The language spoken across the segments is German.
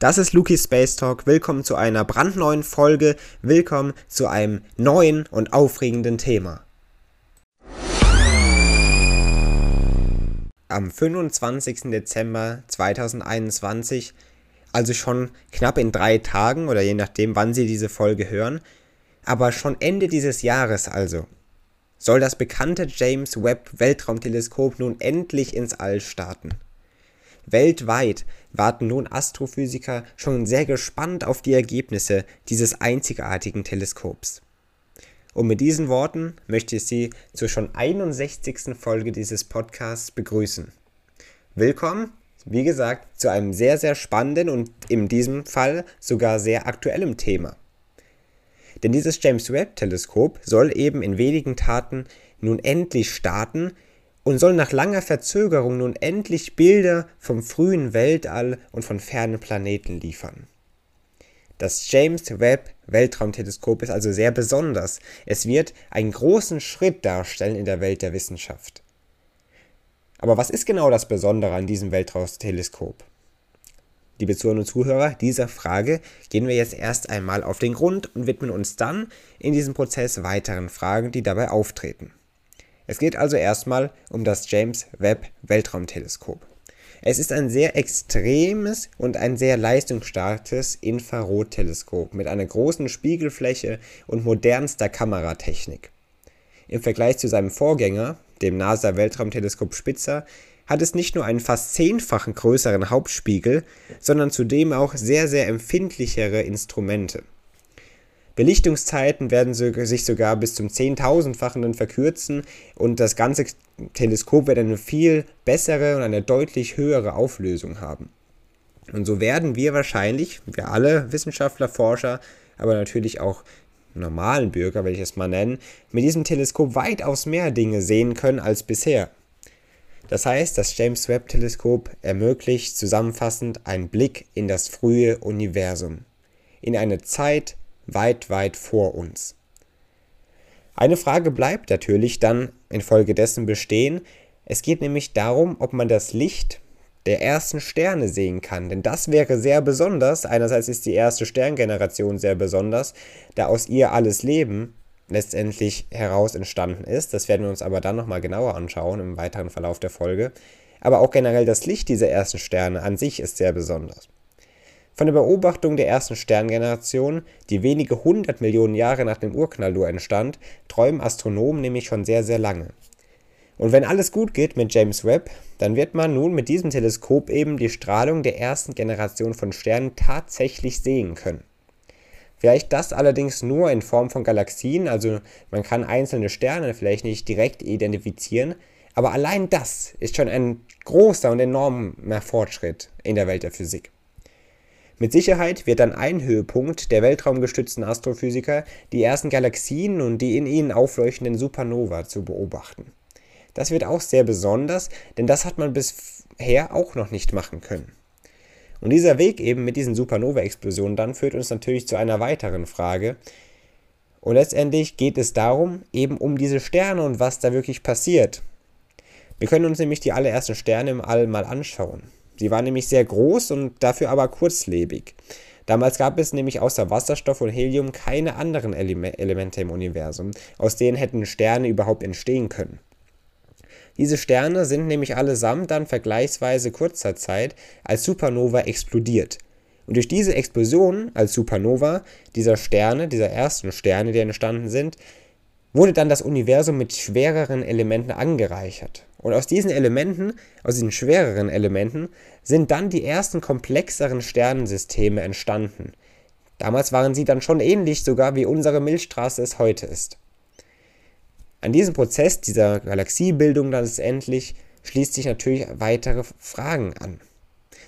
Das ist Luki Space Talk. Willkommen zu einer brandneuen Folge. Willkommen zu einem neuen und aufregenden Thema. Am 25. Dezember 2021, also schon knapp in drei Tagen oder je nachdem, wann Sie diese Folge hören, aber schon Ende dieses Jahres also, soll das bekannte James Webb Weltraumteleskop nun endlich ins All starten. Weltweit warten nun Astrophysiker schon sehr gespannt auf die Ergebnisse dieses einzigartigen Teleskops. Und mit diesen Worten möchte ich Sie zur schon 61. Folge dieses Podcasts begrüßen. Willkommen, wie gesagt, zu einem sehr, sehr spannenden und in diesem Fall sogar sehr aktuellem Thema. Denn dieses James Webb Teleskop soll eben in wenigen Taten nun endlich starten und soll nach langer Verzögerung nun endlich Bilder vom frühen Weltall und von fernen Planeten liefern. Das James Webb Weltraumteleskop ist also sehr besonders. Es wird einen großen Schritt darstellen in der Welt der Wissenschaft. Aber was ist genau das Besondere an diesem Weltraumteleskop? Liebe Zuhörer und Zuhörer, dieser Frage gehen wir jetzt erst einmal auf den Grund und widmen uns dann in diesem Prozess weiteren Fragen, die dabei auftreten. Es geht also erstmal um das James Webb Weltraumteleskop. Es ist ein sehr extremes und ein sehr leistungsstarkes Infrarotteleskop mit einer großen Spiegelfläche und modernster Kameratechnik. Im Vergleich zu seinem Vorgänger, dem NASA Weltraumteleskop Spitzer, hat es nicht nur einen fast zehnfachen größeren Hauptspiegel, sondern zudem auch sehr, sehr empfindlichere Instrumente. Belichtungszeiten werden sich sogar bis zum Zehntausendfachen verkürzen und das ganze Teleskop wird eine viel bessere und eine deutlich höhere Auflösung haben. Und so werden wir wahrscheinlich, wir alle Wissenschaftler, Forscher, aber natürlich auch normalen Bürger, will ich es mal nennen, mit diesem Teleskop weitaus mehr Dinge sehen können als bisher. Das heißt, das James Webb Teleskop ermöglicht zusammenfassend einen Blick in das frühe Universum, in eine Zeit, weit, weit vor uns. Eine Frage bleibt natürlich dann infolgedessen bestehen. Es geht nämlich darum, ob man das Licht der ersten Sterne sehen kann. Denn das wäre sehr besonders. Einerseits ist die erste Sterngeneration sehr besonders, da aus ihr alles Leben letztendlich heraus entstanden ist. Das werden wir uns aber dann nochmal genauer anschauen im weiteren Verlauf der Folge. Aber auch generell das Licht dieser ersten Sterne an sich ist sehr besonders. Von der Beobachtung der ersten Sterngeneration, die wenige hundert Millionen Jahre nach dem Urknall nur entstand, träumen Astronomen nämlich schon sehr, sehr lange. Und wenn alles gut geht mit James Webb, dann wird man nun mit diesem Teleskop eben die Strahlung der ersten Generation von Sternen tatsächlich sehen können. Vielleicht das allerdings nur in Form von Galaxien, also man kann einzelne Sterne vielleicht nicht direkt identifizieren, aber allein das ist schon ein großer und enormer Fortschritt in der Welt der Physik. Mit Sicherheit wird dann ein Höhepunkt der weltraumgestützten Astrophysiker die ersten Galaxien und die in ihnen aufleuchtenden Supernova zu beobachten. Das wird auch sehr besonders, denn das hat man bisher auch noch nicht machen können. Und dieser Weg eben mit diesen Supernova-Explosionen dann führt uns natürlich zu einer weiteren Frage. Und letztendlich geht es darum, eben um diese Sterne und was da wirklich passiert. Wir können uns nämlich die allerersten Sterne im All mal anschauen. Sie war nämlich sehr groß und dafür aber kurzlebig. Damals gab es nämlich außer Wasserstoff und Helium keine anderen Ele Elemente im Universum, aus denen hätten Sterne überhaupt entstehen können. Diese Sterne sind nämlich allesamt dann vergleichsweise kurzer Zeit als Supernova explodiert. Und durch diese Explosion als Supernova dieser Sterne, dieser ersten Sterne, die entstanden sind, wurde dann das Universum mit schwereren Elementen angereichert. Und aus diesen Elementen, aus diesen schwereren Elementen, sind dann die ersten komplexeren Sternensysteme entstanden. Damals waren sie dann schon ähnlich sogar wie unsere Milchstraße es heute ist. An diesem Prozess dieser Galaxiebildung dann letztendlich schließt sich natürlich weitere Fragen an.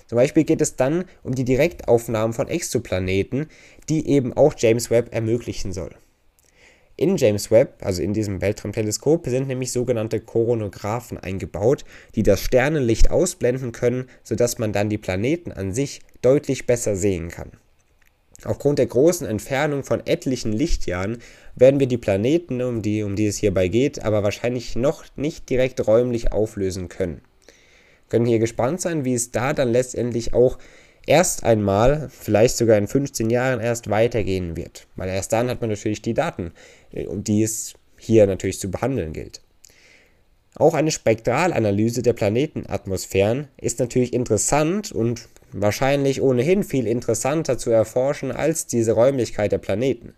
Zum Beispiel geht es dann um die Direktaufnahmen von Exoplaneten, die eben auch James Webb ermöglichen soll. In James Webb, also in diesem Weltraumteleskop, sind nämlich sogenannte Koronographen eingebaut, die das Sternenlicht ausblenden können, sodass man dann die Planeten an sich deutlich besser sehen kann. Aufgrund der großen Entfernung von etlichen Lichtjahren werden wir die Planeten, um die, um die es hierbei geht, aber wahrscheinlich noch nicht direkt räumlich auflösen können. Können hier gespannt sein, wie es da dann letztendlich auch erst einmal, vielleicht sogar in 15 Jahren erst weitergehen wird. Weil erst dann hat man natürlich die Daten, äh, die es hier natürlich zu behandeln gilt. Auch eine Spektralanalyse der Planetenatmosphären ist natürlich interessant und wahrscheinlich ohnehin viel interessanter zu erforschen als diese Räumlichkeit der Planeten.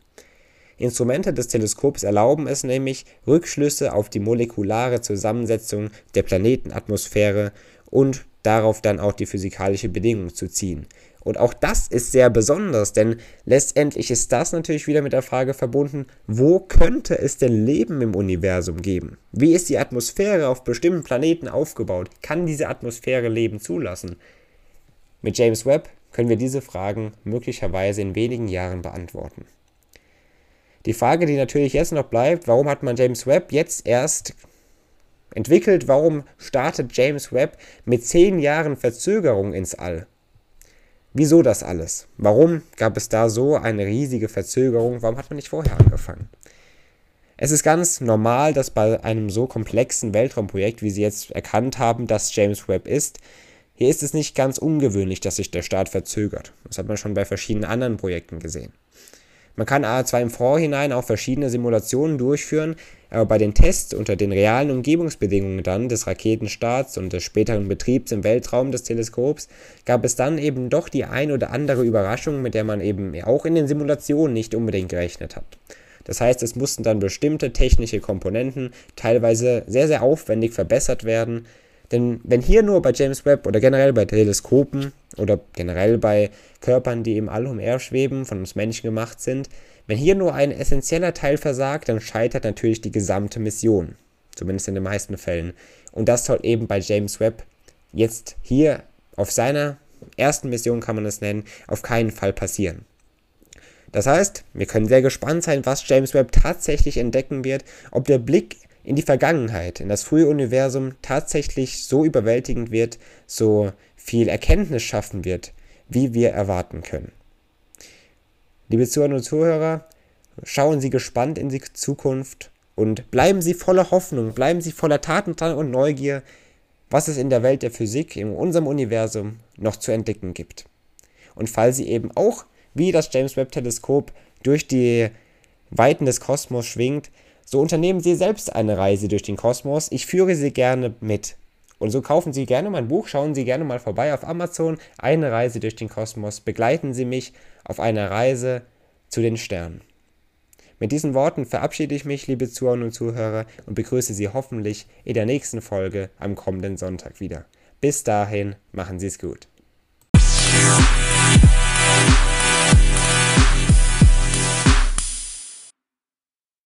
Instrumente des Teleskops erlauben es nämlich, Rückschlüsse auf die molekulare Zusammensetzung der Planetenatmosphäre und darauf dann auch die physikalische Bedingung zu ziehen. Und auch das ist sehr besonders, denn letztendlich ist das natürlich wieder mit der Frage verbunden, wo könnte es denn Leben im Universum geben? Wie ist die Atmosphäre auf bestimmten Planeten aufgebaut? Kann diese Atmosphäre Leben zulassen? Mit James Webb können wir diese Fragen möglicherweise in wenigen Jahren beantworten. Die Frage, die natürlich jetzt noch bleibt, warum hat man James Webb jetzt erst entwickelt? Warum startet James Webb mit zehn Jahren Verzögerung ins All? Wieso das alles? Warum gab es da so eine riesige Verzögerung? Warum hat man nicht vorher angefangen? Es ist ganz normal, dass bei einem so komplexen Weltraumprojekt, wie Sie jetzt erkannt haben, dass James Webb ist, hier ist es nicht ganz ungewöhnlich, dass sich der Start verzögert. Das hat man schon bei verschiedenen anderen Projekten gesehen. Man kann zwar im Vorhinein auch verschiedene Simulationen durchführen, aber bei den Tests unter den realen Umgebungsbedingungen dann des Raketenstarts und des späteren Betriebs im Weltraum des Teleskops gab es dann eben doch die ein oder andere Überraschung, mit der man eben auch in den Simulationen nicht unbedingt gerechnet hat. Das heißt, es mussten dann bestimmte technische Komponenten teilweise sehr, sehr aufwendig verbessert werden, denn wenn hier nur bei James Webb oder generell bei Teleskopen oder generell bei Körpern, die im All umherschweben, von uns Menschen gemacht sind, wenn hier nur ein essentieller Teil versagt, dann scheitert natürlich die gesamte Mission. Zumindest in den meisten Fällen. Und das soll eben bei James Webb jetzt hier auf seiner ersten Mission, kann man es nennen, auf keinen Fall passieren. Das heißt, wir können sehr gespannt sein, was James Webb tatsächlich entdecken wird, ob der Blick in die Vergangenheit, in das frühe Universum tatsächlich so überwältigend wird, so viel Erkenntnis schaffen wird, wie wir erwarten können. Liebe Zuhörer und Zuhörer, schauen Sie gespannt in die Zukunft und bleiben Sie voller Hoffnung, bleiben Sie voller Tatendrang und Neugier, was es in der Welt der Physik, in unserem Universum noch zu entdecken gibt. Und falls Sie eben auch, wie das James Webb Teleskop, durch die Weiten des Kosmos schwingt, so unternehmen Sie selbst eine Reise durch den Kosmos. Ich führe Sie gerne mit. Und so kaufen Sie gerne mein Buch, schauen Sie gerne mal vorbei auf Amazon. Eine Reise durch den Kosmos. Begleiten Sie mich auf einer Reise zu den Sternen. Mit diesen Worten verabschiede ich mich, liebe Zuhörer und Zuhörer, und begrüße Sie hoffentlich in der nächsten Folge am kommenden Sonntag wieder. Bis dahin, machen Sie es gut.